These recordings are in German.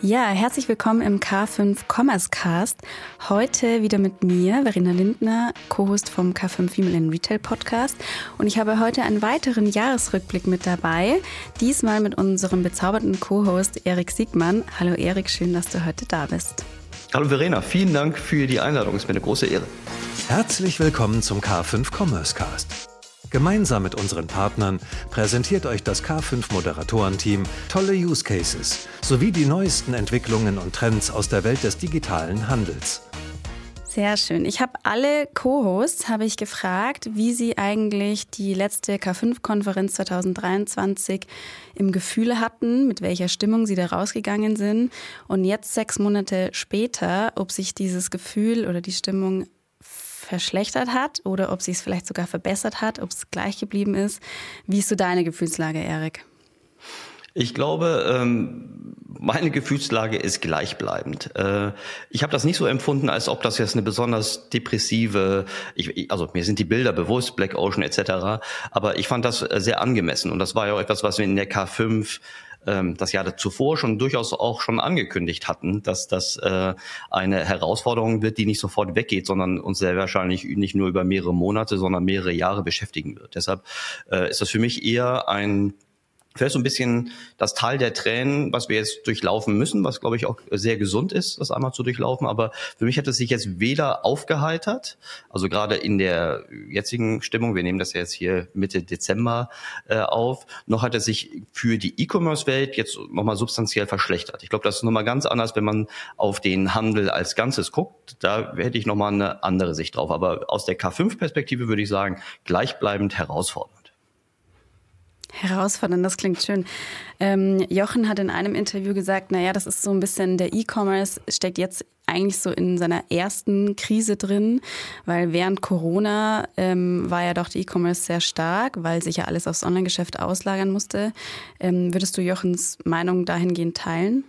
Ja, herzlich willkommen im K5 Commerce Cast. Heute wieder mit mir, Verena Lindner, Co-Host vom K5 Female in Retail Podcast. Und ich habe heute einen weiteren Jahresrückblick mit dabei. Diesmal mit unserem bezauberten Co-Host Erik Siegmann. Hallo Erik, schön, dass du heute da bist. Hallo Verena, vielen Dank für die Einladung. Es ist mir eine große Ehre. Herzlich willkommen zum K5 Commerce Cast. Gemeinsam mit unseren Partnern präsentiert euch das K5 Moderatorenteam tolle Use Cases sowie die neuesten Entwicklungen und Trends aus der Welt des digitalen Handels. Sehr schön. Ich habe alle Co-Hosts habe ich gefragt, wie sie eigentlich die letzte K5-Konferenz 2023 im Gefühl hatten, mit welcher Stimmung sie da rausgegangen sind und jetzt sechs Monate später, ob sich dieses Gefühl oder die Stimmung verschlechtert hat oder ob sie es vielleicht sogar verbessert hat, ob es gleich geblieben ist. Wie ist so deine Gefühlslage, Erik? Ich glaube, ähm, meine Gefühlslage ist gleichbleibend. Äh, ich habe das nicht so empfunden, als ob das jetzt eine besonders depressive, ich, also mir sind die Bilder bewusst, Black Ocean etc., aber ich fand das sehr angemessen und das war ja auch etwas, was wir in der K5 ähm, das Jahr zuvor schon durchaus auch schon angekündigt hatten, dass das äh, eine Herausforderung wird, die nicht sofort weggeht, sondern uns sehr wahrscheinlich nicht nur über mehrere Monate, sondern mehrere Jahre beschäftigen wird. Deshalb äh, ist das für mich eher ein vielleicht so ein bisschen das Tal der Tränen, was wir jetzt durchlaufen müssen, was glaube ich auch sehr gesund ist, das einmal zu durchlaufen. Aber für mich hat es sich jetzt weder aufgeheitert, also gerade in der jetzigen Stimmung, wir nehmen das ja jetzt hier Mitte Dezember äh, auf, noch hat es sich für die E-Commerce-Welt jetzt nochmal substanziell verschlechtert. Ich glaube, das ist nochmal ganz anders, wenn man auf den Handel als Ganzes guckt. Da hätte ich nochmal eine andere Sicht drauf. Aber aus der K5-Perspektive würde ich sagen, gleichbleibend herausfordernd. Herausfordernd, das klingt schön. Ähm, Jochen hat in einem Interview gesagt, naja, das ist so ein bisschen, der E-Commerce steckt jetzt eigentlich so in seiner ersten Krise drin, weil während Corona ähm, war ja doch der E-Commerce sehr stark, weil sich ja alles aufs Online-Geschäft auslagern musste. Ähm, würdest du Jochens Meinung dahingehend teilen?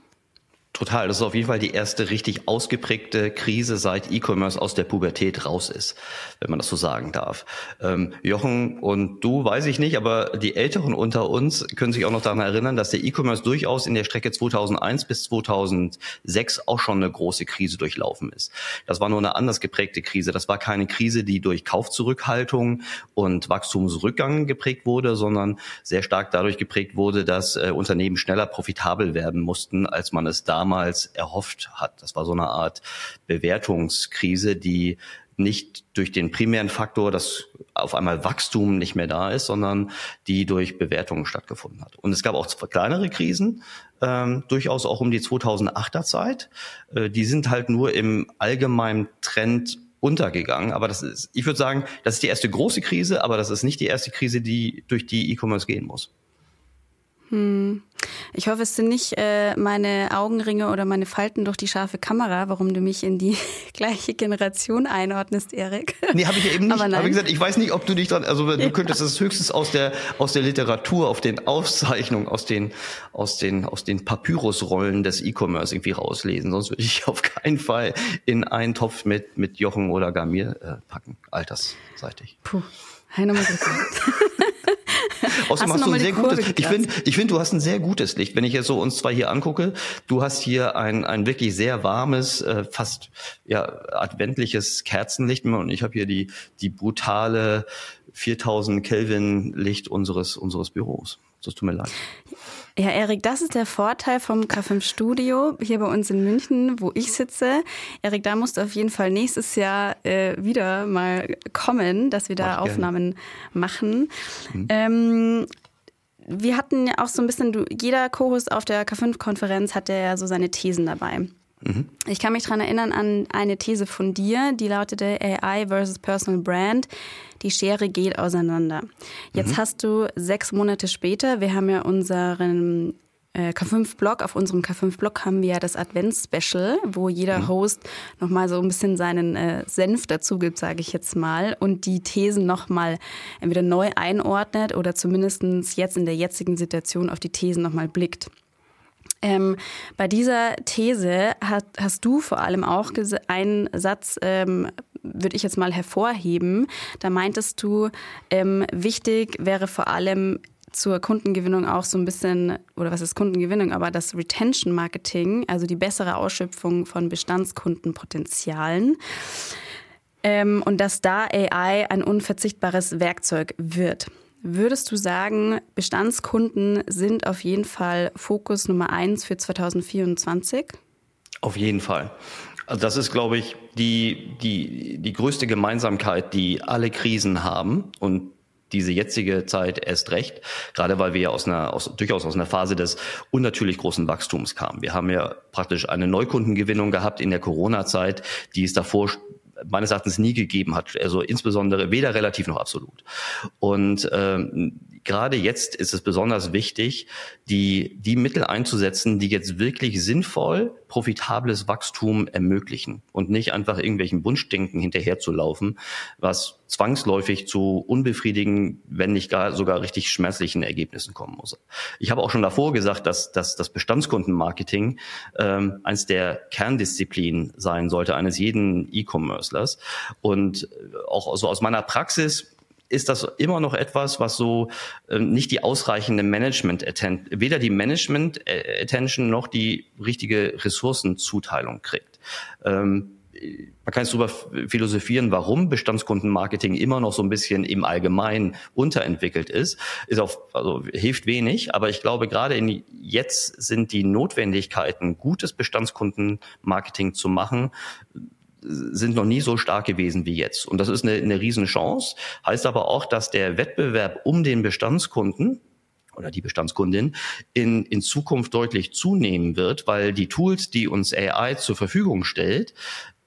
Total. Das ist auf jeden Fall die erste richtig ausgeprägte Krise, seit E-Commerce aus der Pubertät raus ist, wenn man das so sagen darf. Ähm, Jochen und du, weiß ich nicht, aber die Älteren unter uns können sich auch noch daran erinnern, dass der E-Commerce durchaus in der Strecke 2001 bis 2006 auch schon eine große Krise durchlaufen ist. Das war nur eine anders geprägte Krise. Das war keine Krise, die durch Kaufzurückhaltung und Wachstumsrückgang geprägt wurde, sondern sehr stark dadurch geprägt wurde, dass äh, Unternehmen schneller profitabel werden mussten, als man es da damals erhofft hat. Das war so eine Art Bewertungskrise, die nicht durch den primären Faktor, dass auf einmal Wachstum nicht mehr da ist, sondern die durch Bewertungen stattgefunden hat. Und es gab auch kleinere Krisen, ähm, durchaus auch um die 2008er Zeit. Äh, die sind halt nur im allgemeinen Trend untergegangen. Aber das ist, ich würde sagen, das ist die erste große Krise, aber das ist nicht die erste Krise, die durch die E-Commerce gehen muss. Hm. Ich hoffe, es sind nicht äh, meine Augenringe oder meine Falten durch die scharfe Kamera, warum du mich in die gleiche Generation einordnest, Erik. Nee, habe ich ja eben nicht. Aber Habe gesagt, ich weiß nicht, ob du dich dran, also du ja. könntest es höchstens aus der aus der Literatur, auf den Aufzeichnungen, aus den aus den aus den Papyrusrollen des E-Commerce irgendwie rauslesen. Sonst würde ich auf keinen Fall in einen Topf mit mit Jochen oder Gamir äh, packen, altersseitig. Puh, mal Außerdem hast, hast du ein sehr gutes, ich finde, ich finde, du hast ein sehr gutes Licht. Wenn ich jetzt so uns zwei hier angucke, du hast hier ein, ein wirklich sehr warmes, äh, fast, ja, adventliches Kerzenlicht und ich habe hier die, die brutale 4000 Kelvin Licht unseres, unseres Büros. Das tut mir leid. Ja, Erik, das ist der Vorteil vom K5 Studio hier bei uns in München, wo ich sitze. Erik, da musst du auf jeden Fall nächstes Jahr äh, wieder mal kommen, dass wir da Mach Aufnahmen gerne. machen. Mhm. Ähm, wir hatten ja auch so ein bisschen, du, jeder Chorus auf der K5-Konferenz hatte ja so seine Thesen dabei. Mhm. Ich kann mich daran erinnern an eine These von dir, die lautete AI versus Personal Brand. Die Schere geht auseinander. Jetzt mhm. hast du sechs Monate später, wir haben ja unseren äh, K5-Blog, auf unserem K5-Blog haben wir ja das Advents-Special, wo jeder mhm. Host nochmal so ein bisschen seinen äh, Senf dazu gibt, sage ich jetzt mal, und die Thesen nochmal entweder neu einordnet oder zumindest jetzt in der jetzigen Situation auf die Thesen nochmal blickt. Ähm, bei dieser These hat, hast du vor allem auch einen Satz, ähm, würde ich jetzt mal hervorheben. Da meintest du, ähm, wichtig wäre vor allem zur Kundengewinnung auch so ein bisschen, oder was ist Kundengewinnung, aber das Retention Marketing, also die bessere Ausschöpfung von Bestandskundenpotenzialen. Ähm, und dass da AI ein unverzichtbares Werkzeug wird. Würdest du sagen, Bestandskunden sind auf jeden Fall Fokus Nummer eins für 2024? Auf jeden Fall. Also das ist, glaube ich, die, die, die größte Gemeinsamkeit, die alle Krisen haben und diese jetzige Zeit erst recht, gerade weil wir ja aus einer, aus, durchaus aus einer Phase des unnatürlich großen Wachstums kamen. Wir haben ja praktisch eine Neukundengewinnung gehabt in der Corona-Zeit, die es davor meines Erachtens nie gegeben hat. Also insbesondere weder relativ noch absolut. Und ähm, gerade jetzt ist es besonders wichtig, die, die Mittel einzusetzen, die jetzt wirklich sinnvoll profitables Wachstum ermöglichen und nicht einfach irgendwelchen Wunschdenken hinterherzulaufen, was zwangsläufig zu unbefriedigen, wenn nicht gar sogar richtig schmerzlichen Ergebnissen kommen muss. Ich habe auch schon davor gesagt, dass, dass das Bestandskundenmarketing ähm, eines der Kerndisziplinen sein sollte eines jeden E-Commercelers. Und auch so aus meiner Praxis ist das immer noch etwas, was so äh, nicht die ausreichende Management weder die Management äh, Attention noch die richtige Ressourcenzuteilung kriegt. Ähm, man kann jetzt darüber philosophieren, warum Bestandskundenmarketing immer noch so ein bisschen im Allgemeinen unterentwickelt ist. Ist auch, also hilft wenig, aber ich glaube, gerade in jetzt sind die Notwendigkeiten, gutes Bestandskundenmarketing zu machen, sind noch nie so stark gewesen wie jetzt. Und das ist eine, eine Riesenchance. Heißt aber auch, dass der Wettbewerb um den Bestandskunden oder die Bestandskundin in, in Zukunft deutlich zunehmen wird, weil die Tools, die uns AI zur Verfügung stellt,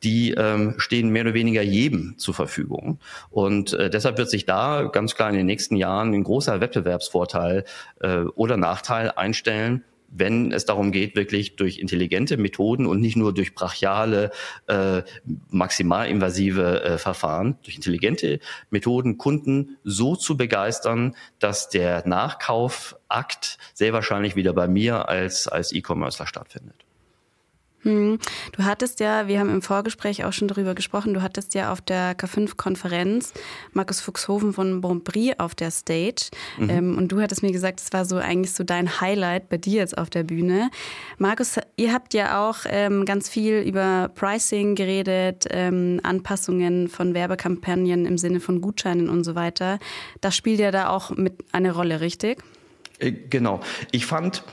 die ähm, stehen mehr oder weniger jedem zur Verfügung. Und äh, deshalb wird sich da ganz klar in den nächsten Jahren ein großer Wettbewerbsvorteil äh, oder Nachteil einstellen, wenn es darum geht, wirklich durch intelligente Methoden und nicht nur durch brachiale, äh, maximalinvasive äh, Verfahren, durch intelligente Methoden Kunden so zu begeistern, dass der Nachkaufakt sehr wahrscheinlich wieder bei mir als, als E-Commercer stattfindet. Hm. Du hattest ja, wir haben im Vorgespräch auch schon darüber gesprochen, du hattest ja auf der K5-Konferenz Markus Fuchshofen von Bonprix auf der Stage. Mhm. Ähm, und du hattest mir gesagt, es war so eigentlich so dein Highlight bei dir jetzt auf der Bühne. Markus, ihr habt ja auch ähm, ganz viel über Pricing geredet, ähm, Anpassungen von Werbekampagnen im Sinne von Gutscheinen und so weiter. Das spielt ja da auch mit eine Rolle, richtig? Äh, genau. Ich fand,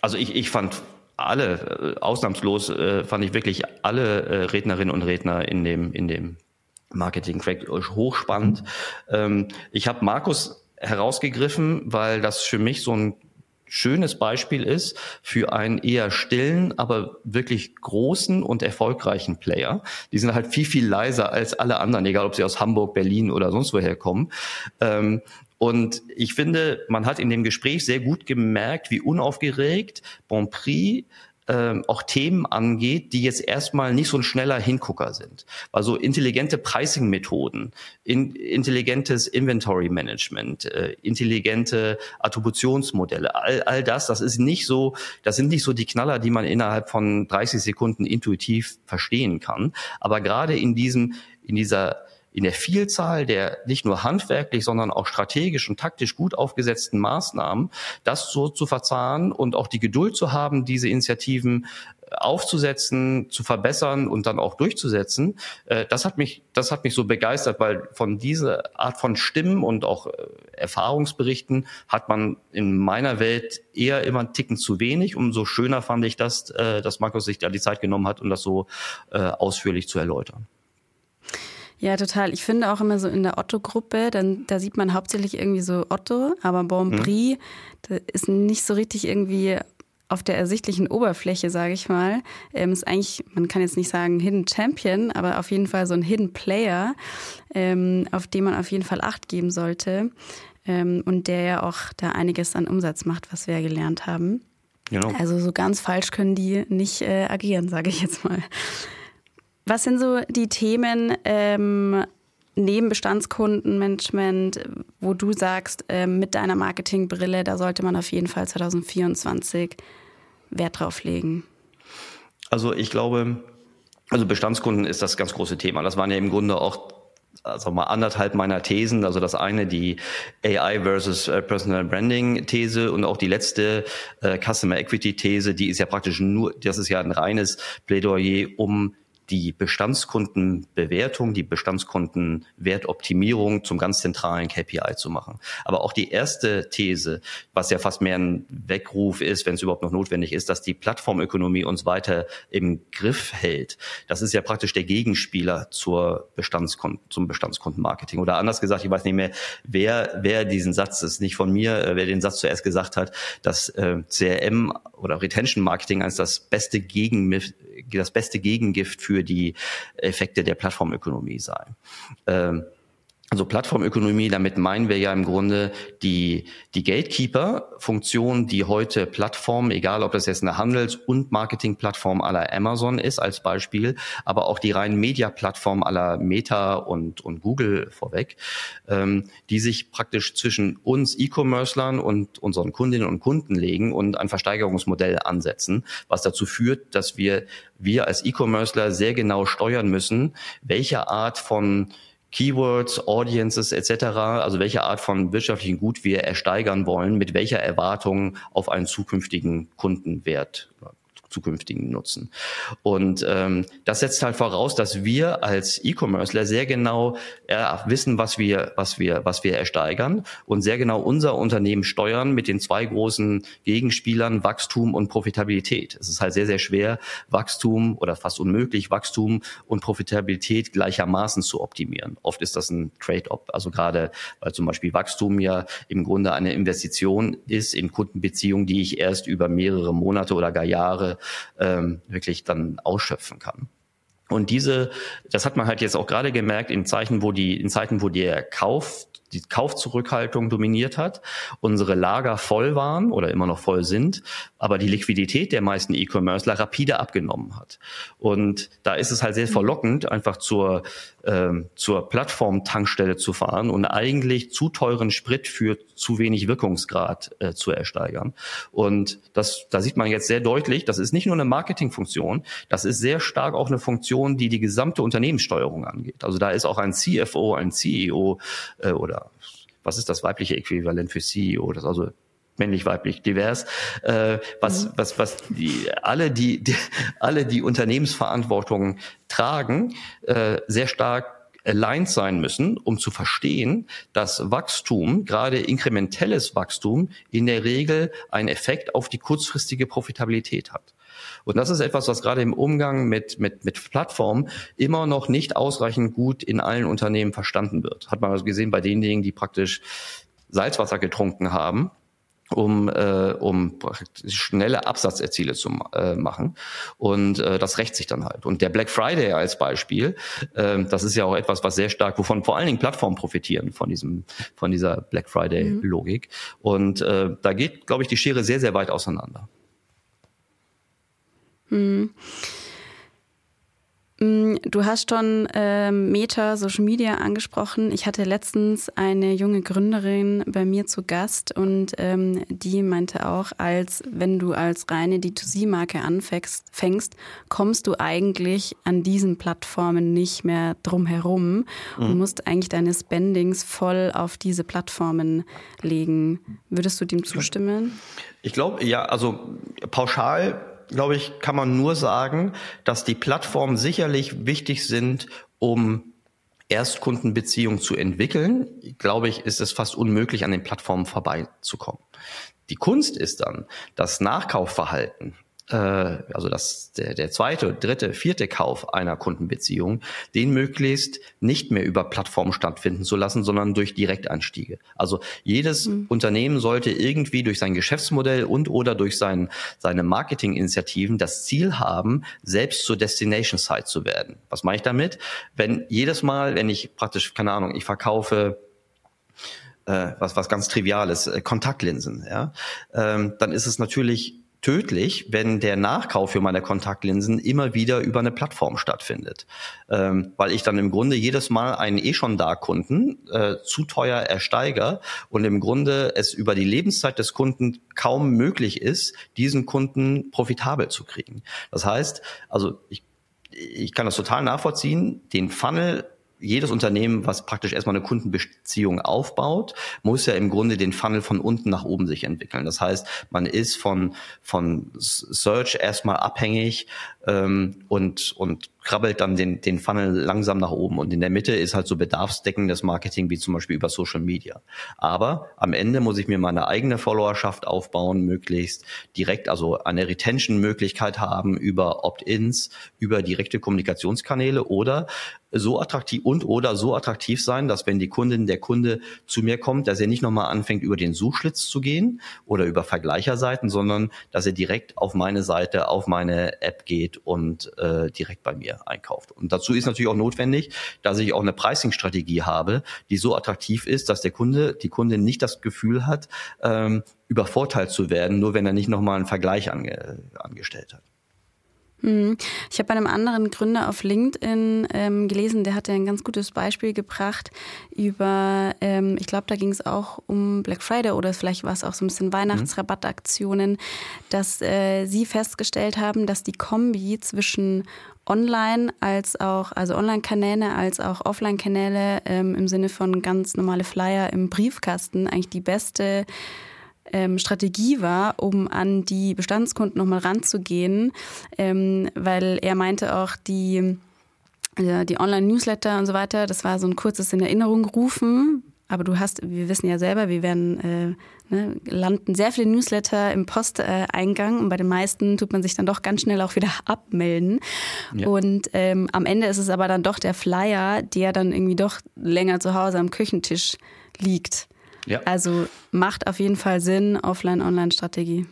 also ich, ich fand alle, äh, ausnahmslos äh, fand ich wirklich alle äh, Rednerinnen und Redner in dem, in dem Marketing-Track hochspannend. Ähm, ich habe Markus herausgegriffen, weil das für mich so ein schönes Beispiel ist für einen eher stillen, aber wirklich großen und erfolgreichen Player. Die sind halt viel, viel leiser als alle anderen, egal ob sie aus Hamburg, Berlin oder sonst woher kommen. Ähm, und ich finde, man hat in dem Gespräch sehr gut gemerkt, wie unaufgeregt Bonprix ähm, auch Themen angeht, die jetzt erstmal nicht so ein schneller Hingucker sind. Also intelligente Pricing-Methoden, in, intelligentes Inventory-Management, äh, intelligente Attributionsmodelle, all, all das, das ist nicht so, das sind nicht so die Knaller, die man innerhalb von 30 Sekunden intuitiv verstehen kann. Aber gerade in diesem, in dieser in der Vielzahl der nicht nur handwerklich, sondern auch strategisch und taktisch gut aufgesetzten Maßnahmen, das so zu verzahnen und auch die Geduld zu haben, diese Initiativen äh, aufzusetzen, zu verbessern und dann auch durchzusetzen, äh, das hat mich, das hat mich so begeistert, weil von dieser Art von Stimmen und auch äh, Erfahrungsberichten hat man in meiner Welt eher immer einen Ticken zu wenig. Umso schöner fand ich das, dass Markus sich da die Zeit genommen hat, um das so ausführlich zu erläutern. Ja, total. Ich finde auch immer so in der Otto-Gruppe, dann da sieht man hauptsächlich irgendwie so Otto, aber Bonprix mhm. ist nicht so richtig irgendwie auf der ersichtlichen Oberfläche, sage ich mal. Ähm, ist eigentlich, man kann jetzt nicht sagen Hidden Champion, aber auf jeden Fall so ein Hidden Player, ähm, auf den man auf jeden Fall Acht geben sollte ähm, und der ja auch da einiges an Umsatz macht, was wir ja gelernt haben. Genau. Also so ganz falsch können die nicht äh, agieren, sage ich jetzt mal. Was sind so die Themen ähm, neben Bestandskundenmanagement, wo du sagst, äh, mit deiner Marketingbrille, da sollte man auf jeden Fall 2024 Wert drauf legen? Also ich glaube, also Bestandskunden ist das ganz große Thema. Das waren ja im Grunde auch also mal anderthalb meiner Thesen. Also das eine die AI versus äh, Personal Branding These und auch die letzte äh, Customer Equity These, die ist ja praktisch nur, das ist ja ein reines Plädoyer, um die Bestandskundenbewertung, die Bestandskundenwertoptimierung zum ganz zentralen KPI zu machen. Aber auch die erste These, was ja fast mehr ein Weckruf ist, wenn es überhaupt noch notwendig ist, dass die Plattformökonomie uns weiter im Griff hält. Das ist ja praktisch der Gegenspieler zur Bestandskunden, zum Bestandskundenmarketing. Oder anders gesagt, ich weiß nicht mehr, wer, wer diesen Satz, ist nicht von mir, äh, wer den Satz zuerst gesagt hat, dass äh, CRM oder Retention Marketing als das beste Gegen, das beste Gegengift für die Effekte der Plattformökonomie sei. Ähm, also Plattformökonomie, damit meinen wir ja im Grunde die, die Gatekeeper-Funktion, die heute Plattformen, egal ob das jetzt eine Handels- und Marketing-Plattform aller Amazon ist als Beispiel, aber auch die reinen Media-Plattform aller Meta und, und Google vorweg, ähm, die sich praktisch zwischen uns E-Commerclern und unseren Kundinnen und Kunden legen und ein Versteigerungsmodell ansetzen, was dazu führt, dass wir, wir als E-Commercer sehr genau steuern müssen, welche Art von Keywords, Audiences etc., also welche Art von wirtschaftlichen Gut wir ersteigern wollen, mit welcher Erwartung auf einen zukünftigen Kundenwert zukünftigen Nutzen. Und ähm, das setzt halt voraus, dass wir als E-Commercer sehr genau äh, wissen, was wir, was wir, was wir ersteigern und sehr genau unser Unternehmen steuern mit den zwei großen Gegenspielern Wachstum und Profitabilität. Es ist halt sehr, sehr schwer, Wachstum oder fast unmöglich, Wachstum und Profitabilität gleichermaßen zu optimieren. Oft ist das ein Trade-off. Also gerade, weil zum Beispiel Wachstum ja im Grunde eine Investition ist in Kundenbeziehungen, die ich erst über mehrere Monate oder gar Jahre ähm, wirklich dann ausschöpfen kann. Und diese, das hat man halt jetzt auch gerade gemerkt in Zeichen, wo die, in Zeiten, wo der Kauf die Kaufzurückhaltung dominiert hat, unsere Lager voll waren oder immer noch voll sind, aber die Liquidität der meisten E-Commercer rapide abgenommen hat. Und da ist es halt sehr verlockend, einfach zur, zur Plattform-Tankstelle zu fahren und eigentlich zu teuren Sprit für zu wenig Wirkungsgrad äh, zu ersteigern. Und das, da sieht man jetzt sehr deutlich, das ist nicht nur eine Marketingfunktion, das ist sehr stark auch eine Funktion, die die gesamte Unternehmenssteuerung angeht. Also da ist auch ein CFO, ein CEO äh, oder was ist das weibliche Äquivalent für CEO? Das also männlich, weiblich, divers, äh, was, mhm. was, was die, alle, die, die, alle, die Unternehmensverantwortung tragen, äh, sehr stark aligned sein müssen, um zu verstehen, dass Wachstum, gerade inkrementelles Wachstum, in der Regel einen Effekt auf die kurzfristige Profitabilität hat. Und das ist etwas, was gerade im Umgang mit, mit, mit Plattformen immer noch nicht ausreichend gut in allen Unternehmen verstanden wird. Hat man also gesehen bei denjenigen, die praktisch Salzwasser getrunken haben um, äh, um schnelle Absatzerziele zu äh, machen. Und äh, das rächt sich dann halt. Und der Black Friday als Beispiel, äh, das ist ja auch etwas, was sehr stark, wovon vor allen Dingen Plattformen profitieren von diesem, von dieser Black Friday-Logik. Mhm. Und äh, da geht, glaube ich, die Schere sehr, sehr weit auseinander. Hm. Hm. Du hast schon äh, Meta Social Media angesprochen. Ich hatte letztens eine junge Gründerin bei mir zu Gast und ähm, die meinte auch, als wenn du als reine D2C-Marke anfängst, fängst, kommst du eigentlich an diesen Plattformen nicht mehr drum herum mhm. und musst eigentlich deine Spendings voll auf diese Plattformen legen. Würdest du dem zustimmen? Ich glaube, ja, also pauschal glaube ich, kann man nur sagen, dass die Plattformen sicherlich wichtig sind, um Erstkundenbeziehungen zu entwickeln. Glaube ich, ist es fast unmöglich, an den Plattformen vorbeizukommen. Die Kunst ist dann, das Nachkaufverhalten also das, der, der zweite, dritte, vierte Kauf einer Kundenbeziehung, den möglichst nicht mehr über Plattformen stattfinden zu lassen, sondern durch Direktanstiege. Also jedes mhm. Unternehmen sollte irgendwie durch sein Geschäftsmodell und oder durch sein, seine Marketinginitiativen das Ziel haben, selbst zur Destination Site zu werden. Was meine ich damit? Wenn jedes Mal, wenn ich praktisch, keine Ahnung, ich verkaufe äh, was, was ganz Triviales, äh, Kontaktlinsen, ja, ähm, dann ist es natürlich tödlich, wenn der Nachkauf für meine Kontaktlinsen immer wieder über eine Plattform stattfindet. Ähm, weil ich dann im Grunde jedes Mal einen eh schon da Kunden äh, zu teuer ersteiger und im Grunde es über die Lebenszeit des Kunden kaum möglich ist, diesen Kunden profitabel zu kriegen. Das heißt, also ich, ich kann das total nachvollziehen, den Funnel jedes Unternehmen, was praktisch erstmal eine Kundenbeziehung aufbaut, muss ja im Grunde den Funnel von unten nach oben sich entwickeln. Das heißt, man ist von, von Search erstmal abhängig ähm, und, und krabbelt dann den, den Funnel langsam nach oben. Und in der Mitte ist halt so bedarfsdeckendes Marketing, wie zum Beispiel über Social Media. Aber am Ende muss ich mir meine eigene Followerschaft aufbauen, möglichst direkt, also eine Retention-Möglichkeit haben über Opt-ins, über direkte Kommunikationskanäle oder so attraktiv und oder so attraktiv sein, dass wenn die Kundin, der Kunde zu mir kommt, dass er nicht nochmal anfängt, über den Suchschlitz zu gehen oder über Vergleicherseiten, sondern dass er direkt auf meine Seite, auf meine App geht und äh, direkt bei mir einkauft. Und dazu ist natürlich auch notwendig, dass ich auch eine Pricing-Strategie habe, die so attraktiv ist, dass der Kunde, die Kundin nicht das Gefühl hat, ähm, übervorteilt zu werden, nur wenn er nicht nochmal einen Vergleich ange, angestellt hat. Hm. Ich habe bei einem anderen Gründer auf LinkedIn ähm, gelesen, der hatte ein ganz gutes Beispiel gebracht über, ähm, ich glaube, da ging es auch um Black Friday oder vielleicht war es auch so ein bisschen Weihnachtsrabattaktionen, dass äh, sie festgestellt haben, dass die Kombi zwischen Online als auch, also Online-Kanäle als auch Offline-Kanäle ähm, im Sinne von ganz normale Flyer im Briefkasten eigentlich die beste ähm, Strategie war, um an die Bestandskunden nochmal ranzugehen, ähm, weil er meinte auch, die, die Online-Newsletter und so weiter, das war so ein kurzes in Erinnerung rufen. Aber du hast, wir wissen ja selber, wir werden äh, ne, landen sehr viele Newsletter im Posteingang und bei den meisten tut man sich dann doch ganz schnell auch wieder abmelden. Ja. Und ähm, am Ende ist es aber dann doch der Flyer, der dann irgendwie doch länger zu Hause am Küchentisch liegt. Ja. Also macht auf jeden Fall Sinn, Offline-Online-Strategie.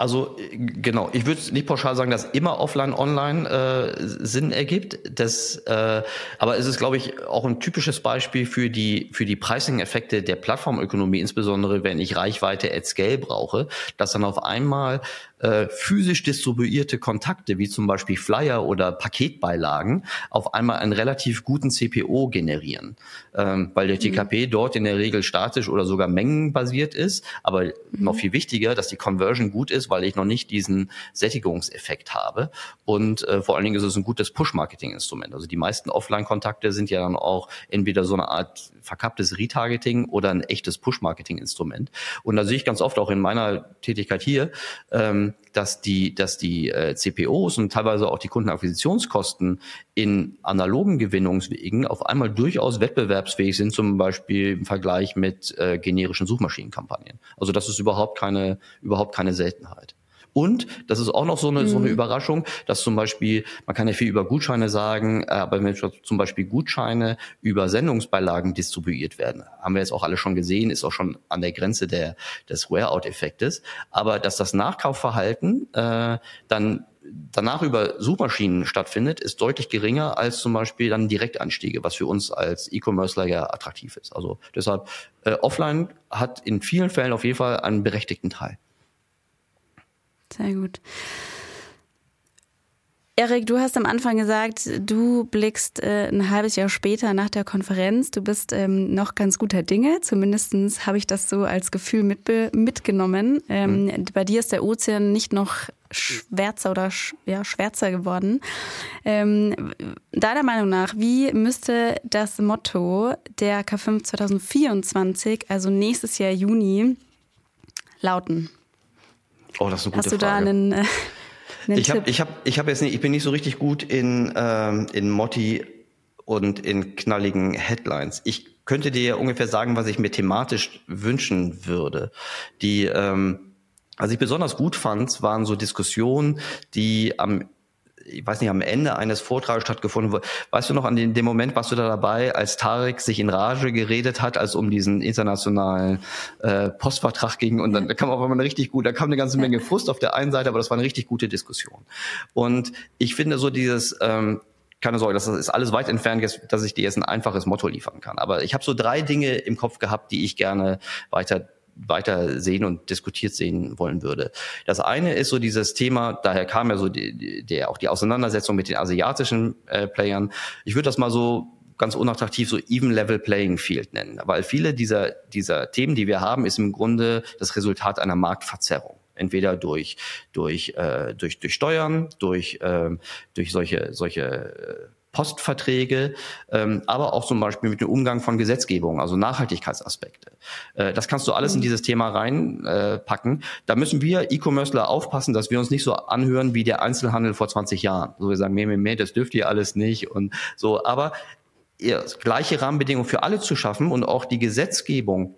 Also genau, ich würde nicht pauschal sagen, dass immer offline online äh, Sinn ergibt. Das, äh, aber es ist, glaube ich, auch ein typisches Beispiel für die für die Pricing-Effekte der Plattformökonomie, insbesondere wenn ich Reichweite at Scale brauche, dass dann auf einmal äh, physisch distribuierte Kontakte wie zum Beispiel Flyer oder Paketbeilagen auf einmal einen relativ guten CPO generieren, ähm, weil der TKP mhm. dort in der Regel statisch oder sogar mengenbasiert ist. Aber mhm. noch viel wichtiger, dass die Conversion gut ist weil ich noch nicht diesen Sättigungseffekt habe. Und äh, vor allen Dingen ist es ein gutes Push-Marketing-Instrument. Also die meisten Offline-Kontakte sind ja dann auch entweder so eine Art verkapptes Retargeting oder ein echtes Push-Marketing-Instrument. Und da sehe ich ganz oft auch in meiner Tätigkeit hier, ähm, dass die, dass die äh, CPOs und teilweise auch die Kundenakquisitionskosten in analogen Gewinnungswegen auf einmal durchaus wettbewerbsfähig sind, zum Beispiel im Vergleich mit äh, generischen Suchmaschinenkampagnen. Also das ist überhaupt keine, überhaupt keine Seltenheit. Und das ist auch noch so eine, mhm. so eine mhm. Überraschung, dass zum Beispiel, man kann ja viel über Gutscheine sagen, äh, aber wenn zum Beispiel Gutscheine über Sendungsbeilagen distribuiert werden, haben wir jetzt auch alle schon gesehen, ist auch schon an der Grenze der, des Wear-out-Effektes. Aber dass das Nachkaufverhalten äh, dann danach über Suchmaschinen stattfindet, ist deutlich geringer als zum Beispiel dann Direktanstiege, was für uns als E-Commercer ja attraktiv ist. Also deshalb, äh, offline hat in vielen Fällen auf jeden Fall einen berechtigten Teil. Sehr gut. Erik, du hast am Anfang gesagt, du blickst äh, ein halbes Jahr später nach der Konferenz. Du bist ähm, noch ganz guter Dinge. Zumindest habe ich das so als Gefühl mit, mitgenommen. Ähm, mhm. Bei dir ist der Ozean nicht noch schwärzer oder ja, schwärzer geworden. Ähm, deiner Meinung nach, wie müsste das Motto der K5 2024, also nächstes Jahr Juni, lauten? Oh, das ist eine gute Hast du Frage. da einen, äh, einen ich habe ich hab, ich hab jetzt nicht, ich bin nicht so richtig gut in ähm, in Motti und in knalligen Headlines. Ich könnte dir ungefähr sagen, was ich mir thematisch wünschen würde. Die ähm, was ich besonders gut fand, waren so Diskussionen, die am ich weiß nicht, am Ende eines Vortrags stattgefunden. Weißt du noch an den, dem Moment, warst du da dabei, als Tarek sich in Rage geredet hat, als um diesen internationalen äh, Postvertrag ging und dann da kam auf einmal eine richtig gut, da kam eine ganze Menge Frust auf der einen Seite, aber das war eine richtig gute Diskussion. Und ich finde so dieses ähm, keine Sorge, das ist alles weit entfernt, dass ich dir jetzt ein einfaches Motto liefern kann. Aber ich habe so drei Dinge im Kopf gehabt, die ich gerne weiter weiter sehen und diskutiert sehen wollen würde. Das eine ist so dieses Thema, daher kam ja so die, der, auch die Auseinandersetzung mit den asiatischen äh, Playern. Ich würde das mal so ganz unattraktiv so Even Level Playing Field nennen, weil viele dieser, dieser Themen, die wir haben, ist im Grunde das Resultat einer Marktverzerrung entweder durch durch äh, durch durch Steuern, durch äh, durch solche solche Postverträge, ähm, aber auch zum Beispiel mit dem Umgang von Gesetzgebung, also Nachhaltigkeitsaspekte. Äh, das kannst du alles in mhm. dieses Thema reinpacken. Äh, da müssen wir E-Commercer aufpassen, dass wir uns nicht so anhören wie der Einzelhandel vor 20 Jahren. So wir sagen, mehr, mehr, mehr, das dürft ihr alles nicht und so. Aber ja, gleiche Rahmenbedingungen für alle zu schaffen und auch die Gesetzgebung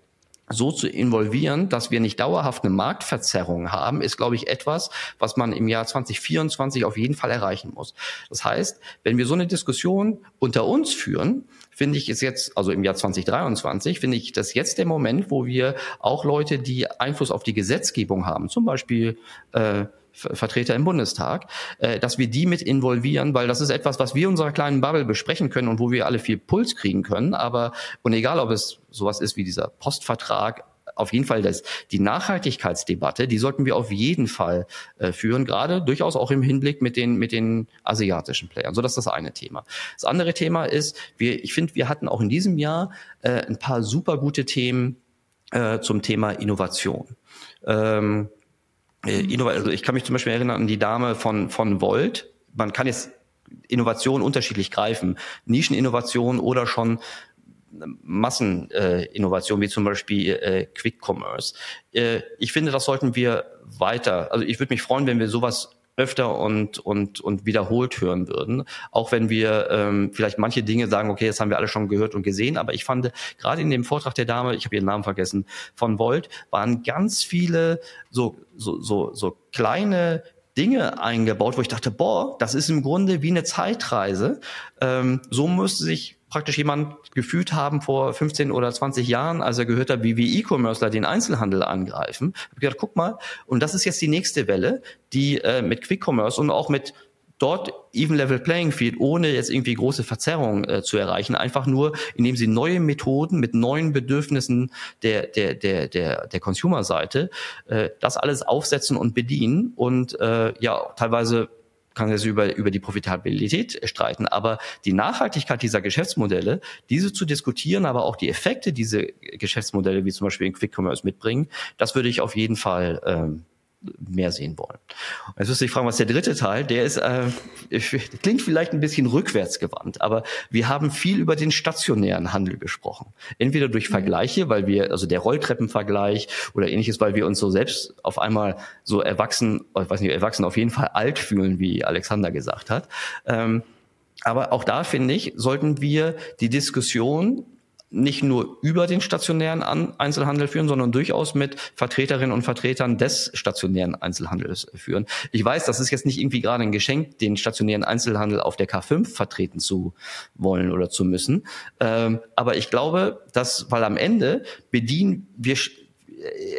so zu involvieren, dass wir nicht dauerhaft eine Marktverzerrung haben, ist, glaube ich, etwas, was man im Jahr 2024 auf jeden Fall erreichen muss. Das heißt, wenn wir so eine Diskussion unter uns führen, finde ich es jetzt, also im Jahr 2023, finde ich das jetzt der Moment, wo wir auch Leute, die Einfluss auf die Gesetzgebung haben, zum Beispiel äh, Vertreter im Bundestag, äh, dass wir die mit involvieren, weil das ist etwas, was wir unserer kleinen Bubble besprechen können und wo wir alle viel Puls kriegen können. Aber und egal, ob es sowas ist wie dieser Postvertrag, auf jeden Fall das, die Nachhaltigkeitsdebatte, die sollten wir auf jeden Fall äh, führen, gerade durchaus auch im Hinblick mit den, mit den asiatischen Playern. So, das ist das eine Thema. Das andere Thema ist, wir, ich finde, wir hatten auch in diesem Jahr äh, ein paar super gute Themen äh, zum Thema Innovation. Ähm, äh, also ich kann mich zum Beispiel erinnern an die Dame von, von Volt. Man kann jetzt Innovation unterschiedlich greifen. Nischeninnovation oder schon Masseninnovation, äh, wie zum Beispiel äh, Quick Commerce. Äh, ich finde, das sollten wir weiter, also ich würde mich freuen, wenn wir sowas öfter und, und, und wiederholt hören würden. Auch wenn wir ähm, vielleicht manche Dinge sagen, okay, das haben wir alle schon gehört und gesehen, aber ich fand gerade in dem Vortrag der Dame, ich habe ihren Namen vergessen, von Volt, waren ganz viele so, so, so, so kleine Dinge eingebaut, wo ich dachte, boah, das ist im Grunde wie eine Zeitreise. Ähm, so müsste sich praktisch jemand gefühlt haben vor 15 oder 20 Jahren, als er gehört hat, wie wir E-Commercer den Einzelhandel angreifen. Ich habe gedacht, guck mal, und das ist jetzt die nächste Welle, die äh, mit Quick Commerce und auch mit dort even level playing field, ohne jetzt irgendwie große Verzerrungen äh, zu erreichen, einfach nur, indem sie neue Methoden mit neuen Bedürfnissen der der der der der Consumer-Seite äh, das alles aufsetzen und bedienen und äh, ja teilweise kann jetzt über, über die Profitabilität streiten, aber die Nachhaltigkeit dieser Geschäftsmodelle, diese zu diskutieren, aber auch die Effekte diese Geschäftsmodelle, wie zum Beispiel in Quick Commerce mitbringen, das würde ich auf jeden Fall ähm, mehr sehen wollen. Jetzt müsste ich fragen, was der dritte Teil, der ist, äh, klingt vielleicht ein bisschen rückwärtsgewandt, aber wir haben viel über den stationären Handel gesprochen. Entweder durch mhm. Vergleiche, weil wir, also der Rolltreppenvergleich oder ähnliches, weil wir uns so selbst auf einmal so erwachsen, ich weiß nicht, erwachsen auf jeden Fall alt fühlen, wie Alexander gesagt hat. Ähm, aber auch da finde ich, sollten wir die Diskussion nicht nur über den stationären Einzelhandel führen, sondern durchaus mit Vertreterinnen und Vertretern des stationären Einzelhandels führen. Ich weiß, das ist jetzt nicht irgendwie gerade ein Geschenk, den stationären Einzelhandel auf der K5 vertreten zu wollen oder zu müssen. Ähm, aber ich glaube, dass, weil am Ende bedienen wir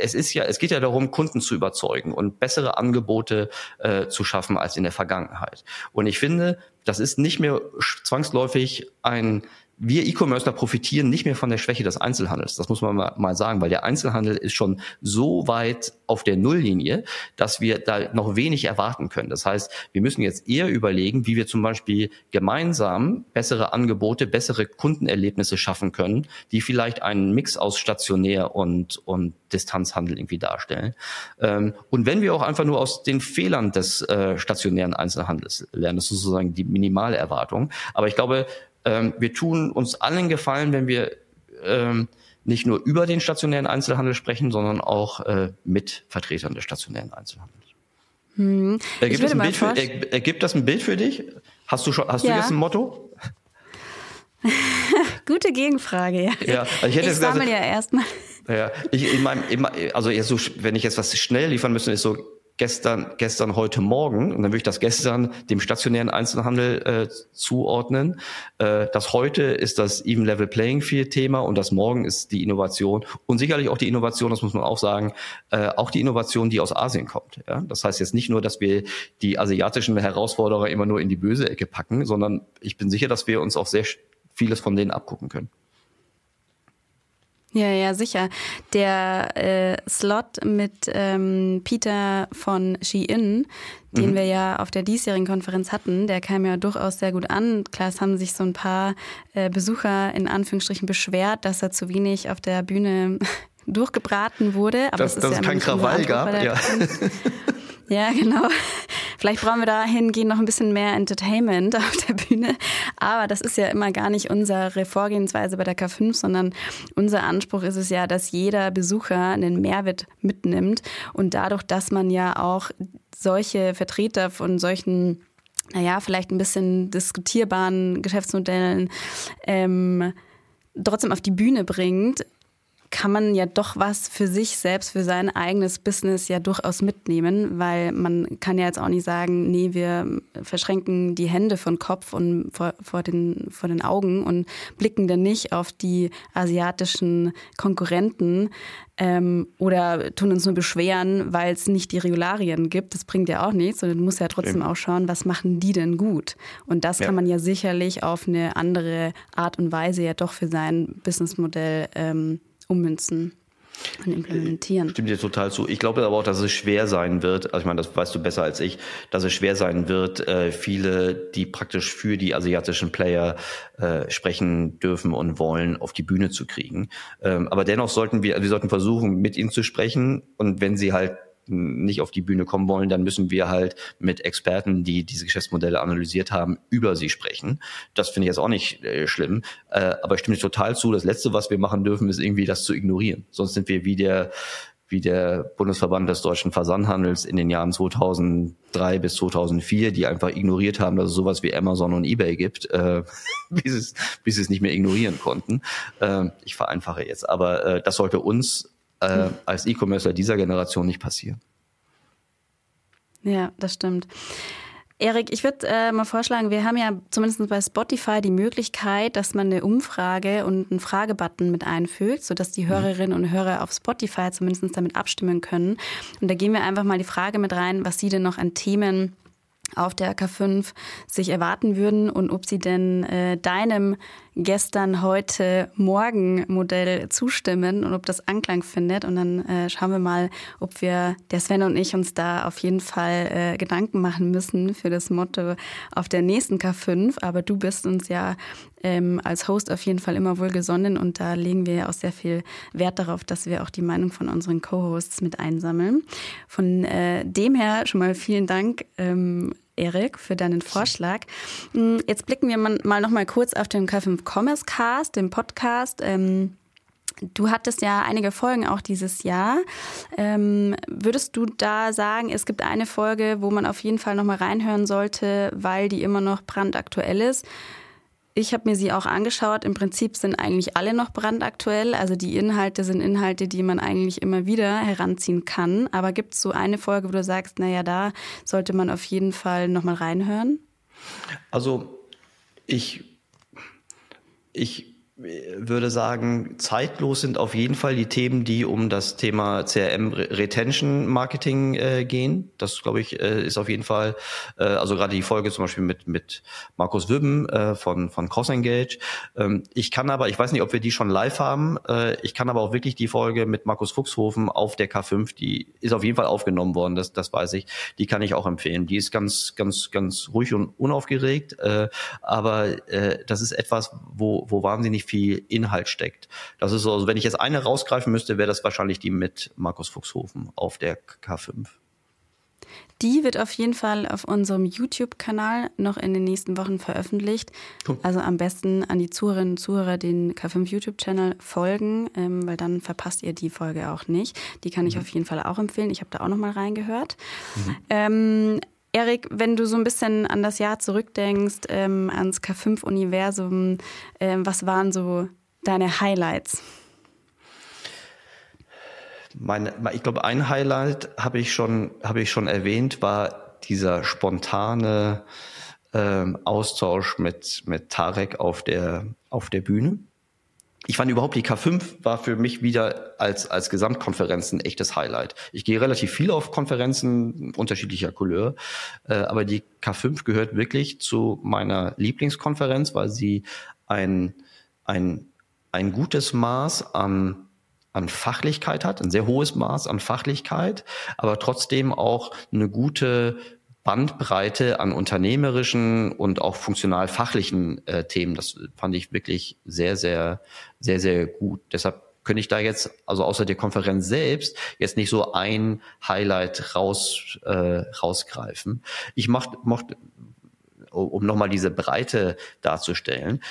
es ist ja, es geht ja darum, Kunden zu überzeugen und bessere Angebote äh, zu schaffen als in der Vergangenheit. Und ich finde, das ist nicht mehr zwangsläufig ein wir E-Commercer profitieren nicht mehr von der Schwäche des Einzelhandels. Das muss man mal sagen, weil der Einzelhandel ist schon so weit auf der Nulllinie, dass wir da noch wenig erwarten können. Das heißt, wir müssen jetzt eher überlegen, wie wir zum Beispiel gemeinsam bessere Angebote, bessere Kundenerlebnisse schaffen können, die vielleicht einen Mix aus stationär und, und Distanzhandel irgendwie darstellen. Ähm, und wenn wir auch einfach nur aus den Fehlern des äh, stationären Einzelhandels lernen, das ist sozusagen die Minimalerwartung. Aber ich glaube, ähm, wir tun uns allen Gefallen, wenn wir ähm, nicht nur über den stationären Einzelhandel sprechen, sondern auch äh, mit Vertretern des stationären Einzelhandels. Hm. Ergibt, das ein Bild für, er, ergibt das ein Bild für dich? Hast du schon, hast ja. du jetzt ein Motto? Gute Gegenfrage, ja. ja also ich hätte ich sammle ja erstmal. Ja, ich, in meinem, also jetzt so, wenn ich jetzt was schnell liefern müsste, ist so gestern, gestern, heute Morgen, und dann würde ich das gestern dem stationären Einzelhandel äh, zuordnen. Äh, das heute ist das Even Level Playing Field Thema und das morgen ist die Innovation und sicherlich auch die Innovation, das muss man auch sagen, äh, auch die Innovation, die aus Asien kommt. Ja? Das heißt jetzt nicht nur, dass wir die asiatischen Herausforderer immer nur in die böse Ecke packen, sondern ich bin sicher, dass wir uns auch sehr vieles von denen abgucken können. Ja, ja, sicher. Der äh, Slot mit ähm, Peter von Shein, den mhm. wir ja auf der diesjährigen Konferenz hatten, der kam ja durchaus sehr gut an. Klar, es haben sich so ein paar äh, Besucher in Anführungsstrichen beschwert, dass er zu wenig auf der Bühne durchgebraten wurde. Aber dass, es ist dass ja es kein Krawall gab, ja. Ja, genau. Vielleicht brauchen wir dahingehend noch ein bisschen mehr Entertainment auf der Bühne. Aber das ist ja immer gar nicht unsere Vorgehensweise bei der K5, sondern unser Anspruch ist es ja, dass jeder Besucher einen Mehrwert mitnimmt. Und dadurch, dass man ja auch solche Vertreter von solchen naja, vielleicht ein bisschen diskutierbaren Geschäftsmodellen ähm, trotzdem auf die Bühne bringt, kann man ja doch was für sich selbst, für sein eigenes Business ja durchaus mitnehmen, weil man kann ja jetzt auch nicht sagen, nee, wir verschränken die Hände von Kopf und vor, vor, den, vor den Augen und blicken dann nicht auf die asiatischen Konkurrenten ähm, oder tun uns nur beschweren, weil es nicht die Regularien gibt. Das bringt ja auch nichts, sondern du musst ja trotzdem auch schauen, was machen die denn gut? Und das ja. kann man ja sicherlich auf eine andere Art und Weise ja doch für sein Businessmodell ähm, ummünzen und implementieren. Stimmt dir total zu. Ich glaube aber auch, dass es schwer sein wird, also ich meine, das weißt du besser als ich, dass es schwer sein wird, äh, viele, die praktisch für die asiatischen Player äh, sprechen dürfen und wollen, auf die Bühne zu kriegen. Ähm, aber dennoch sollten wir, wir sollten versuchen, mit ihnen zu sprechen und wenn sie halt nicht auf die Bühne kommen wollen, dann müssen wir halt mit Experten, die diese Geschäftsmodelle analysiert haben, über sie sprechen. Das finde ich jetzt auch nicht äh, schlimm. Äh, aber ich stimme total zu. Das Letzte, was wir machen dürfen, ist irgendwie das zu ignorieren. Sonst sind wir wie der wie der Bundesverband des deutschen Versandhandels in den Jahren 2003 bis 2004, die einfach ignoriert haben, dass es sowas wie Amazon und eBay gibt, äh, bis, es, bis sie es nicht mehr ignorieren konnten. Äh, ich vereinfache jetzt, aber äh, das sollte uns äh, als E-Commercer dieser Generation nicht passieren. Ja, das stimmt. Erik, ich würde äh, mal vorschlagen, wir haben ja zumindest bei Spotify die Möglichkeit, dass man eine Umfrage und einen Fragebutton mit einfügt, sodass die mhm. Hörerinnen und Hörer auf Spotify zumindest damit abstimmen können. Und da gehen wir einfach mal die Frage mit rein, was sie denn noch an Themen auf der K5 sich erwarten würden und ob sie denn äh, deinem gestern, heute, morgen Modell zustimmen und ob das Anklang findet. Und dann äh, schauen wir mal, ob wir, der Sven und ich, uns da auf jeden Fall äh, Gedanken machen müssen für das Motto auf der nächsten K5. Aber du bist uns ja ähm, als Host auf jeden Fall immer wohlgesonnen und da legen wir ja auch sehr viel Wert darauf, dass wir auch die Meinung von unseren Co-Hosts mit einsammeln. Von äh, dem her schon mal vielen Dank. Ähm, Erik, für deinen Vorschlag. Mm, jetzt blicken wir mal noch mal kurz auf den K5 Commerce Cast, den Podcast. Ähm, du hattest ja einige Folgen auch dieses Jahr. Ähm, würdest du da sagen, es gibt eine Folge, wo man auf jeden Fall noch mal reinhören sollte, weil die immer noch brandaktuell ist? Ich habe mir sie auch angeschaut. Im Prinzip sind eigentlich alle noch brandaktuell. Also die Inhalte sind Inhalte, die man eigentlich immer wieder heranziehen kann. Aber gibt es so eine Folge, wo du sagst, naja, da sollte man auf jeden Fall nochmal reinhören? Also ich, ich würde sagen, zeitlos sind auf jeden Fall die Themen, die um das Thema CRM Retention Marketing äh, gehen. Das, glaube ich, äh, ist auf jeden Fall, äh, also gerade die Folge zum Beispiel mit, mit Markus Wübben äh, von, von CrossEngage. Ähm, ich kann aber, ich weiß nicht, ob wir die schon live haben, äh, ich kann aber auch wirklich die Folge mit Markus Fuchshofen auf der K5, die ist auf jeden Fall aufgenommen worden, das, das weiß ich. Die kann ich auch empfehlen. Die ist ganz, ganz, ganz ruhig und unaufgeregt, äh, aber äh, das ist etwas, wo, wo wahnsinnig viel Inhalt steckt. Das ist so, also wenn ich jetzt eine rausgreifen müsste, wäre das wahrscheinlich die mit Markus Fuchshofen auf der K5. Die wird auf jeden Fall auf unserem YouTube-Kanal noch in den nächsten Wochen veröffentlicht. Cool. Also am besten an die Zuhörerinnen und Zuhörer den K5 YouTube-Channel folgen, ähm, weil dann verpasst ihr die Folge auch nicht. Die kann ich mhm. auf jeden Fall auch empfehlen. Ich habe da auch noch mal reingehört. Mhm. Ähm, Erik, wenn du so ein bisschen an das Jahr zurückdenkst, ähm, ans K5-Universum, ähm, was waren so deine Highlights? Meine, ich glaube, ein Highlight habe ich schon, ich schon erwähnt, war dieser spontane ähm, Austausch mit, mit Tarek auf der, auf der Bühne ich fand überhaupt die K5 war für mich wieder als, als Gesamtkonferenz ein echtes Highlight. Ich gehe relativ viel auf Konferenzen unterschiedlicher Couleur, äh, aber die K5 gehört wirklich zu meiner Lieblingskonferenz, weil sie ein, ein, ein gutes Maß an an Fachlichkeit hat, ein sehr hohes Maß an Fachlichkeit, aber trotzdem auch eine gute Bandbreite an unternehmerischen und auch funktional fachlichen äh, Themen. Das fand ich wirklich sehr, sehr, sehr, sehr gut. Deshalb könnte ich da jetzt, also außer der Konferenz selbst, jetzt nicht so ein Highlight raus, äh, rausgreifen. Ich mochte, mochte um nochmal diese Breite darzustellen,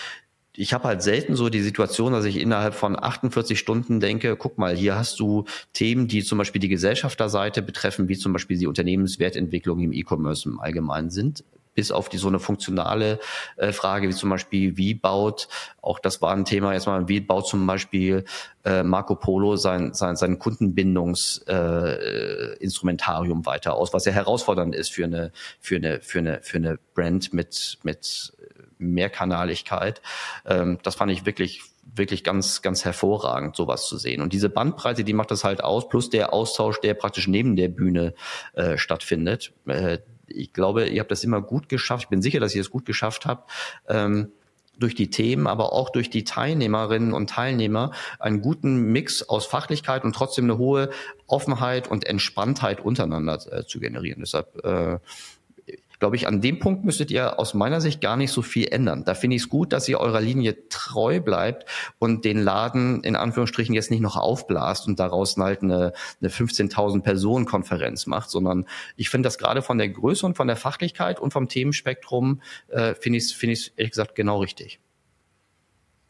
ich habe halt selten so die Situation, dass ich innerhalb von 48 Stunden denke, guck mal, hier hast du Themen, die zum Beispiel die Gesellschafterseite betreffen, wie zum Beispiel die Unternehmenswertentwicklung im E-Commerce im Allgemeinen sind bis auf die so eine funktionale äh, Frage, wie zum Beispiel, wie baut, auch das war ein Thema jetzt mal, wie baut zum Beispiel äh, Marco Polo sein, sein, sein Kundenbindungsinstrumentarium äh, weiter aus, was ja herausfordernd ist für eine, für eine, für eine, für eine Brand mit, mit Mehrkanaligkeit. Ähm, das fand ich wirklich wirklich ganz, ganz hervorragend, sowas zu sehen. Und diese Bandbreite, die macht das halt aus, plus der Austausch, der praktisch neben der Bühne äh, stattfindet. Äh, ich glaube, ihr habt das immer gut geschafft. Ich bin sicher, dass ihr es gut geschafft habt. Ähm, durch die Themen, aber auch durch die Teilnehmerinnen und Teilnehmer einen guten Mix aus Fachlichkeit und trotzdem eine hohe Offenheit und Entspanntheit untereinander äh, zu generieren. Deshalb äh, glaube ich, an dem Punkt müsstet ihr aus meiner Sicht gar nicht so viel ändern. Da finde ich es gut, dass ihr eurer Linie treu bleibt und den Laden in Anführungsstrichen jetzt nicht noch aufblast und daraus halt eine, eine 15.000 Personen Konferenz macht, sondern ich finde das gerade von der Größe und von der Fachlichkeit und vom Themenspektrum äh, finde ich es finde ich ehrlich gesagt genau richtig.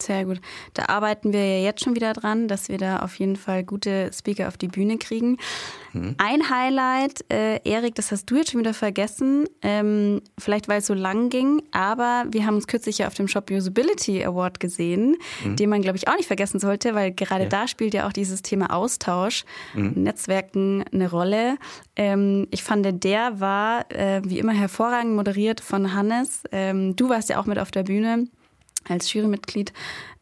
Sehr gut. Da arbeiten wir ja jetzt schon wieder dran, dass wir da auf jeden Fall gute Speaker auf die Bühne kriegen. Mhm. Ein Highlight, äh, Erik, das hast du jetzt schon wieder vergessen, ähm, vielleicht weil es so lang ging, aber wir haben uns kürzlich ja auf dem Shop Usability Award gesehen, mhm. den man, glaube ich, auch nicht vergessen sollte, weil gerade ja. da spielt ja auch dieses Thema Austausch, mhm. Netzwerken eine Rolle. Ähm, ich fand, der war äh, wie immer hervorragend moderiert von Hannes. Ähm, du warst ja auch mit auf der Bühne als Jurymitglied.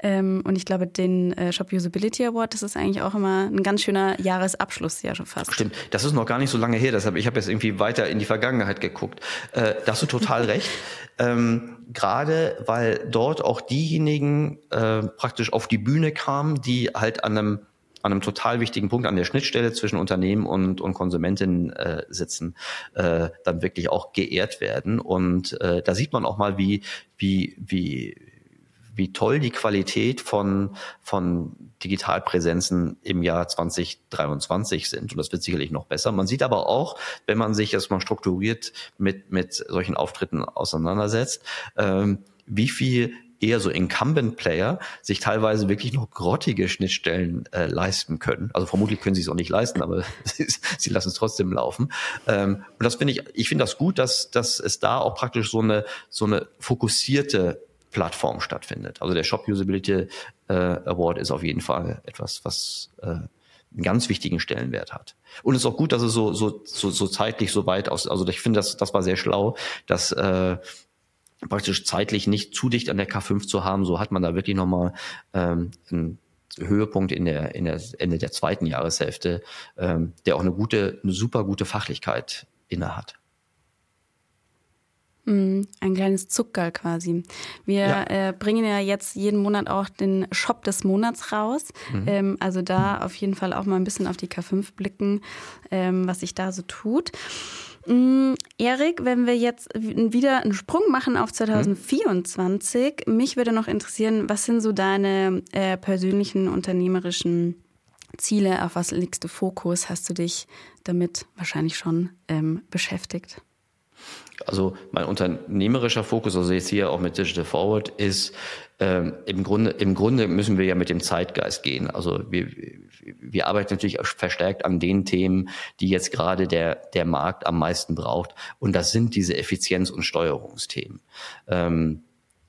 Ähm, und ich glaube, den äh, Shop Usability Award, das ist eigentlich auch immer ein ganz schöner Jahresabschluss, ja schon fast. Stimmt, das ist noch gar nicht so lange her, deshalb ich habe jetzt irgendwie weiter in die Vergangenheit geguckt. Äh, da hast du total recht. Ähm, Gerade weil dort auch diejenigen äh, praktisch auf die Bühne kamen, die halt an einem an einem total wichtigen Punkt an der Schnittstelle zwischen Unternehmen und, und Konsumentinnen äh, sitzen, äh, dann wirklich auch geehrt werden. Und äh, da sieht man auch mal, wie, wie, wie, wie toll die Qualität von, von Digitalpräsenzen im Jahr 2023 sind. Und das wird sicherlich noch besser. Man sieht aber auch, wenn man sich erstmal strukturiert mit, mit solchen Auftritten auseinandersetzt, ähm, wie viel eher so Incumbent-Player sich teilweise wirklich noch grottige Schnittstellen äh, leisten können. Also vermutlich können sie es auch nicht leisten, aber sie lassen es trotzdem laufen. Ähm, und das finde ich, ich finde das gut, dass, dass es da auch praktisch so eine, so eine fokussierte Plattform stattfindet. Also der Shop Usability äh, Award ist auf jeden Fall etwas, was äh, einen ganz wichtigen Stellenwert hat. Und es ist auch gut, dass es so, so, so, so zeitlich so weit aus, also ich finde, das, das war sehr schlau, dass äh, praktisch zeitlich nicht zu dicht an der K5 zu haben. So hat man da wirklich nochmal ähm, einen Höhepunkt in der, in der Ende der zweiten Jahreshälfte, ähm, der auch eine gute, eine super gute Fachlichkeit inne hat. Mm, ein kleines Zuckerl quasi. Wir ja. äh, bringen ja jetzt jeden Monat auch den Shop des Monats raus. Mhm. Ähm, also da auf jeden Fall auch mal ein bisschen auf die K5 blicken, ähm, was sich da so tut. Ähm, Erik, wenn wir jetzt wieder einen Sprung machen auf 2024, mhm. mich würde noch interessieren, was sind so deine äh, persönlichen unternehmerischen Ziele? Auf was legst du Fokus? Hast du dich damit wahrscheinlich schon ähm, beschäftigt? Also mein unternehmerischer Fokus, also jetzt hier auch mit Digital Forward, ist ähm, im Grunde im Grunde müssen wir ja mit dem Zeitgeist gehen. Also wir wir arbeiten natürlich verstärkt an den Themen, die jetzt gerade der der Markt am meisten braucht. Und das sind diese Effizienz- und Steuerungsthemen. Ähm,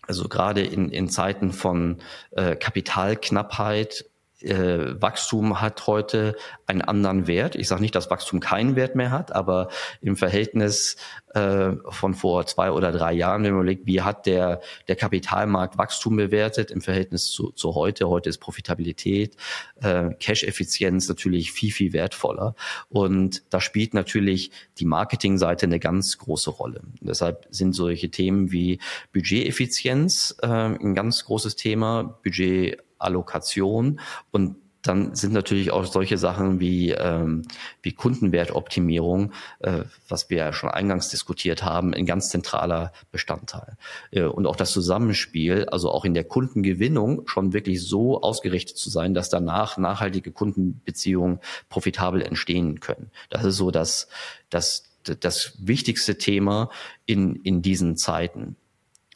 also gerade in, in Zeiten von äh, Kapitalknappheit äh, Wachstum hat heute einen anderen Wert. Ich sage nicht, dass Wachstum keinen Wert mehr hat, aber im Verhältnis äh, von vor zwei oder drei Jahren, wenn man überlegt, wie hat der, der Kapitalmarkt Wachstum bewertet im Verhältnis zu, zu heute. Heute ist Profitabilität, äh, Cash-Effizienz natürlich viel, viel wertvoller. Und da spielt natürlich die Marketingseite eine ganz große Rolle. deshalb sind solche Themen wie Budgeteffizienz äh, ein ganz großes Thema, Budget Allokation und dann sind natürlich auch solche Sachen wie, ähm, wie Kundenwertoptimierung, äh, was wir ja schon eingangs diskutiert haben, ein ganz zentraler Bestandteil. Äh, und auch das Zusammenspiel, also auch in der Kundengewinnung schon wirklich so ausgerichtet zu sein, dass danach nachhaltige Kundenbeziehungen profitabel entstehen können. Das ist so das, das, das wichtigste Thema in, in diesen Zeiten.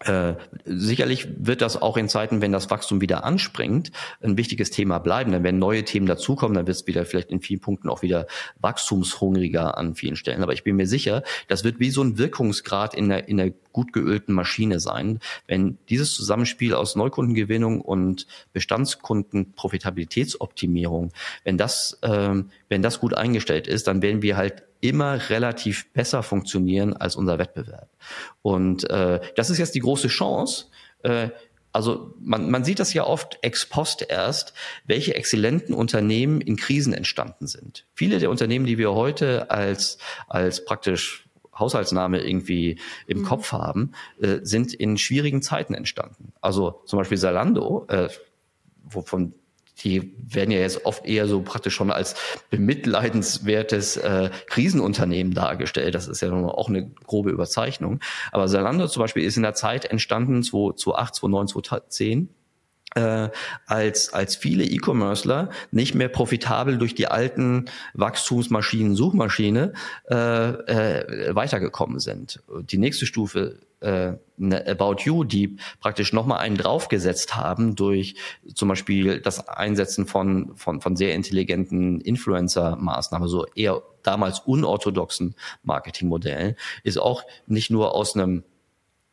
Äh, sicherlich wird das auch in Zeiten, wenn das Wachstum wieder anspringt, ein wichtiges Thema bleiben. Dann werden neue Themen dazukommen, dann wird es wieder vielleicht in vielen Punkten auch wieder wachstumshungriger an vielen Stellen. Aber ich bin mir sicher, das wird wie so ein Wirkungsgrad in der, in der gut geölten Maschine sein. Wenn dieses Zusammenspiel aus Neukundengewinnung und Bestandskundenprofitabilitätsoptimierung, wenn das, ähm, wenn das gut eingestellt ist, dann werden wir halt immer relativ besser funktionieren als unser Wettbewerb. Und äh, das ist jetzt die große Chance. Äh, also man, man sieht das ja oft ex post erst, welche exzellenten Unternehmen in Krisen entstanden sind. Viele der Unternehmen, die wir heute als, als praktisch Haushaltsname irgendwie im mhm. Kopf haben, äh, sind in schwierigen Zeiten entstanden. Also zum Beispiel Salando, äh, wovon die werden ja jetzt oft eher so praktisch schon als bemitleidenswertes äh, Krisenunternehmen dargestellt. Das ist ja auch eine grobe Überzeichnung. Aber Zalando zum Beispiel ist in der Zeit entstanden, 2008, 2009, 2010, äh, als, als viele E-Commercer nicht mehr profitabel durch die alten Wachstumsmaschinen, Suchmaschine äh, äh, weitergekommen sind. Die nächste Stufe äh, eine About You, die praktisch nochmal einen draufgesetzt haben durch zum Beispiel das Einsetzen von, von, von sehr intelligenten Influencer-Maßnahmen, so eher damals unorthodoxen Marketingmodellen, ist auch nicht nur aus einem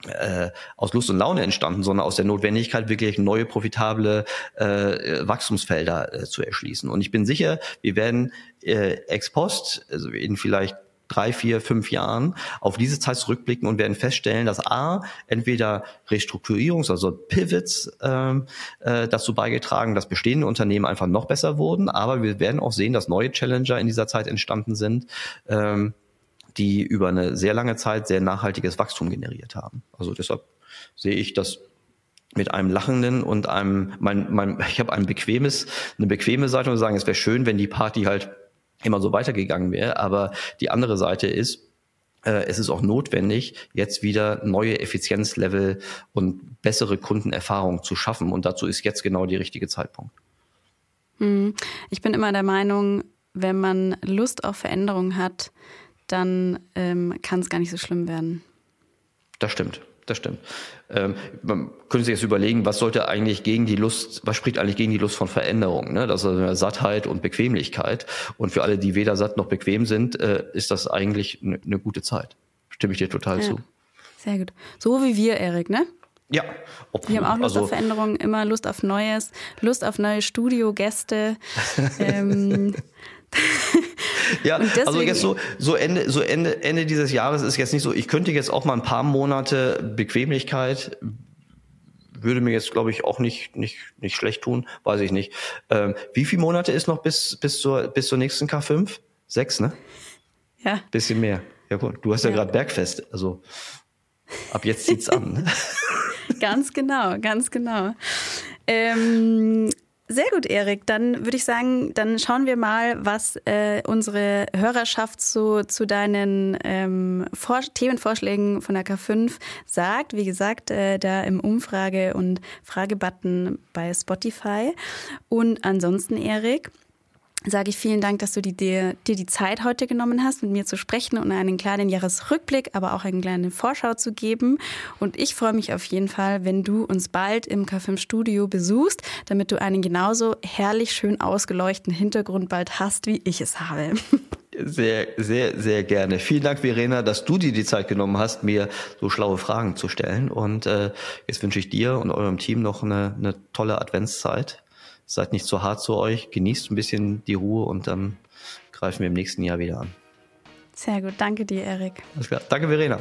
äh, aus Lust und Laune entstanden, sondern aus der Notwendigkeit, wirklich neue profitable äh, Wachstumsfelder äh, zu erschließen. Und ich bin sicher, wir werden äh, ex post, also in vielleicht drei, vier, fünf Jahren auf diese Zeit zurückblicken und werden feststellen, dass A, entweder Restrukturierungs-, also Pivots ähm, äh, dazu beigetragen, dass bestehende Unternehmen einfach noch besser wurden, aber wir werden auch sehen, dass neue Challenger in dieser Zeit entstanden sind, ähm, die über eine sehr lange Zeit sehr nachhaltiges Wachstum generiert haben. Also deshalb sehe ich das mit einem lachenden und einem, mein, mein, ich habe ein bequemes, eine bequeme Seite und sagen, es wäre schön, wenn die Party halt immer so weitergegangen wäre. Aber die andere Seite ist, äh, es ist auch notwendig, jetzt wieder neue Effizienzlevel und bessere Kundenerfahrung zu schaffen. Und dazu ist jetzt genau der richtige Zeitpunkt. Hm. Ich bin immer der Meinung, wenn man Lust auf Veränderung hat, dann ähm, kann es gar nicht so schlimm werden. Das stimmt das stimmt. Ähm, man könnte sich jetzt überlegen, was sollte eigentlich gegen die Lust, was spricht eigentlich gegen die Lust von Veränderung? Ne? Das ist Sattheit und Bequemlichkeit. Und für alle, die weder satt noch bequem sind, äh, ist das eigentlich eine ne gute Zeit. Stimme ich dir total ja. zu. Sehr gut. So wie wir, Erik, ne? Ja. Ob, wir haben auch Lust also, auf Veränderungen, immer Lust auf Neues, Lust auf neue Studiogäste. ähm, ja, also jetzt so, so Ende, so Ende, Ende dieses Jahres ist jetzt nicht so, ich könnte jetzt auch mal ein paar Monate Bequemlichkeit würde mir jetzt, glaube ich, auch nicht, nicht, nicht schlecht tun, weiß ich nicht. Ähm, wie viele Monate ist noch bis, bis, zur, bis zur nächsten K5? Sechs, ne? Ja. Bisschen mehr. Ja, gut. Du hast ja, ja gerade Bergfest, also ab jetzt zieht's an. ganz genau, ganz genau. Ähm, sehr gut, Erik. Dann würde ich sagen, dann schauen wir mal, was äh, unsere Hörerschaft so zu deinen ähm, Vor Themenvorschlägen von der K5 sagt. Wie gesagt, äh, da im Umfrage- und Fragebutton bei Spotify. Und ansonsten, Erik, sage ich vielen Dank, dass du die, dir, dir die Zeit heute genommen hast, mit mir zu sprechen und einen kleinen Jahresrückblick, aber auch eine kleine Vorschau zu geben. Und ich freue mich auf jeden Fall, wenn du uns bald im K5 Studio besuchst, damit du einen genauso herrlich schön ausgeleuchteten Hintergrund bald hast, wie ich es habe. Sehr, sehr, sehr gerne. Vielen Dank, Verena, dass du dir die Zeit genommen hast, mir so schlaue Fragen zu stellen. Und äh, jetzt wünsche ich dir und eurem Team noch eine, eine tolle Adventszeit seid nicht zu hart zu euch, genießt ein bisschen die Ruhe und dann greifen wir im nächsten Jahr wieder an. Sehr gut, danke dir, Erik. Alles klar, danke, Verena.